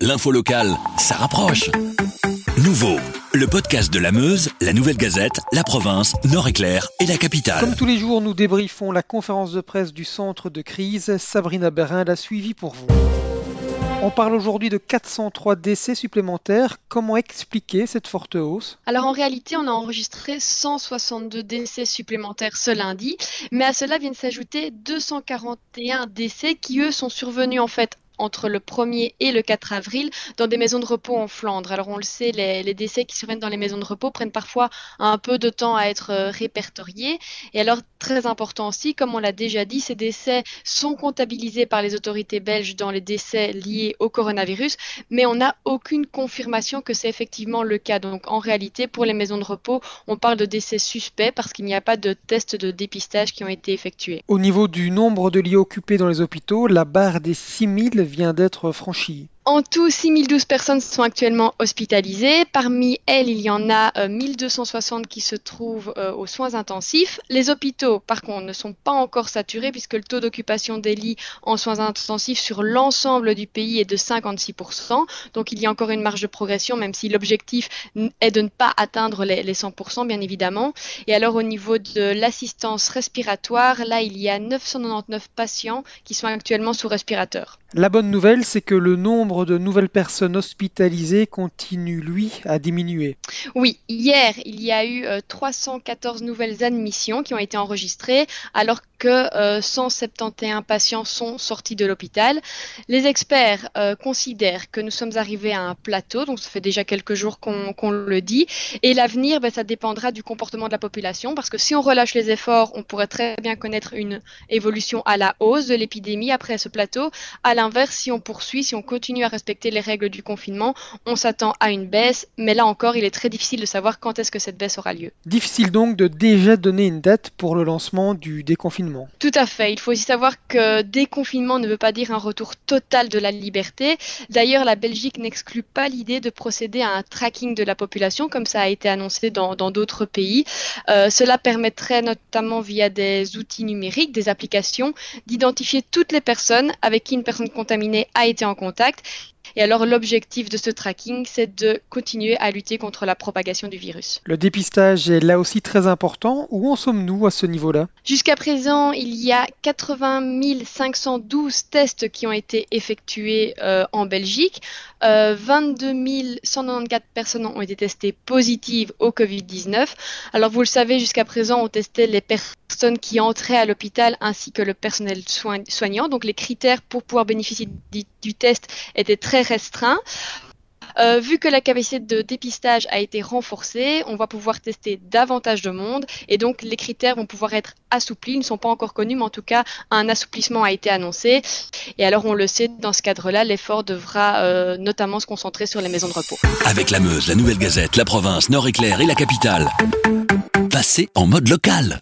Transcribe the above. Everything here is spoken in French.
L'info locale, ça rapproche. Nouveau, le podcast de la Meuse, la Nouvelle Gazette, la province, Nord-Éclair et la capitale. Comme tous les jours, nous débriefons la conférence de presse du centre de crise. Sabrina Berin l'a suivi pour vous. On parle aujourd'hui de 403 décès supplémentaires. Comment expliquer cette forte hausse? Alors en réalité, on a enregistré 162 décès supplémentaires ce lundi, mais à cela viennent s'ajouter 241 décès qui, eux, sont survenus en fait entre le 1er et le 4 avril dans des maisons de repos en Flandre. Alors on le sait, les, décès qui surviennent dans les maisons de repos prennent parfois un peu de temps à être euh, répertoriés. Et alors très important aussi, comme on l'a déjà dit, ces décès sont comptabilisés par les autorités belges dans les décès liés au coronavirus, mais on n'a aucune confirmation que c'est effectivement le cas. Donc en réalité, pour les maisons de repos, on parle de décès suspects parce qu'il n'y a pas de tests de dépistage qui ont été effectués. Au niveau du nombre de lits occupés dans les hôpitaux, la barre des 6000 vient d'être franchie. En tout, 6012 personnes sont actuellement hospitalisées. Parmi elles, il y en a 1260 euh, qui se trouvent euh, aux soins intensifs. Les hôpitaux, par contre, ne sont pas encore saturés puisque le taux d'occupation des lits en soins intensifs sur l'ensemble du pays est de 56%. Donc il y a encore une marge de progression, même si l'objectif est de ne pas atteindre les, les 100%, bien évidemment. Et alors au niveau de l'assistance respiratoire, là, il y a 999 patients qui sont actuellement sous respirateur. La bonne nouvelle, c'est que le nombre de nouvelles personnes hospitalisées continue, lui, à diminuer. Oui, hier, il y a eu 314 euh, nouvelles admissions qui ont été enregistrées, alors que 171 euh, patients sont sortis de l'hôpital. Les experts euh, considèrent que nous sommes arrivés à un plateau, donc ça fait déjà quelques jours qu'on le dit, et l'avenir, ben, ça dépendra du comportement de la population, parce que si on relâche les efforts, on pourrait très bien connaître une évolution à la hausse de l'épidémie après ce plateau. À l'inverse, si on poursuit, si on continue à respecter les règles du confinement, on s'attend à une baisse, mais là encore, il est très difficile de savoir quand est-ce que cette baisse aura lieu. Difficile donc de déjà donner une date pour le lancement du déconfinement. Tout à fait. Il faut aussi savoir que déconfinement ne veut pas dire un retour total de la liberté. D'ailleurs, la Belgique n'exclut pas l'idée de procéder à un tracking de la population, comme ça a été annoncé dans d'autres pays. Euh, cela permettrait notamment via des outils numériques, des applications, d'identifier toutes les personnes avec qui une personne contaminé a été en contact et alors l'objectif de ce tracking, c'est de continuer à lutter contre la propagation du virus. Le dépistage est là aussi très important. Où en sommes-nous à ce niveau-là? Jusqu'à présent, il y a 80 512 tests qui ont été effectués euh, en Belgique. Euh, 22 194 personnes ont été testées positives au Covid-19. Alors vous le savez, jusqu'à présent, on testait les personnes qui entraient à l'hôpital ainsi que le personnel soignant. Donc les critères pour pouvoir bénéficier du test étaient très restreint. Euh, vu que la capacité de dépistage a été renforcée, on va pouvoir tester davantage de monde et donc les critères vont pouvoir être assouplis. Ils ne sont pas encore connus, mais en tout cas, un assouplissement a été annoncé. Et alors, on le sait, dans ce cadre-là, l'effort devra euh, notamment se concentrer sur les maisons de repos. Avec la Meuse, la Nouvelle Gazette, la province, Nord-Éclair et la capitale, passez en mode local.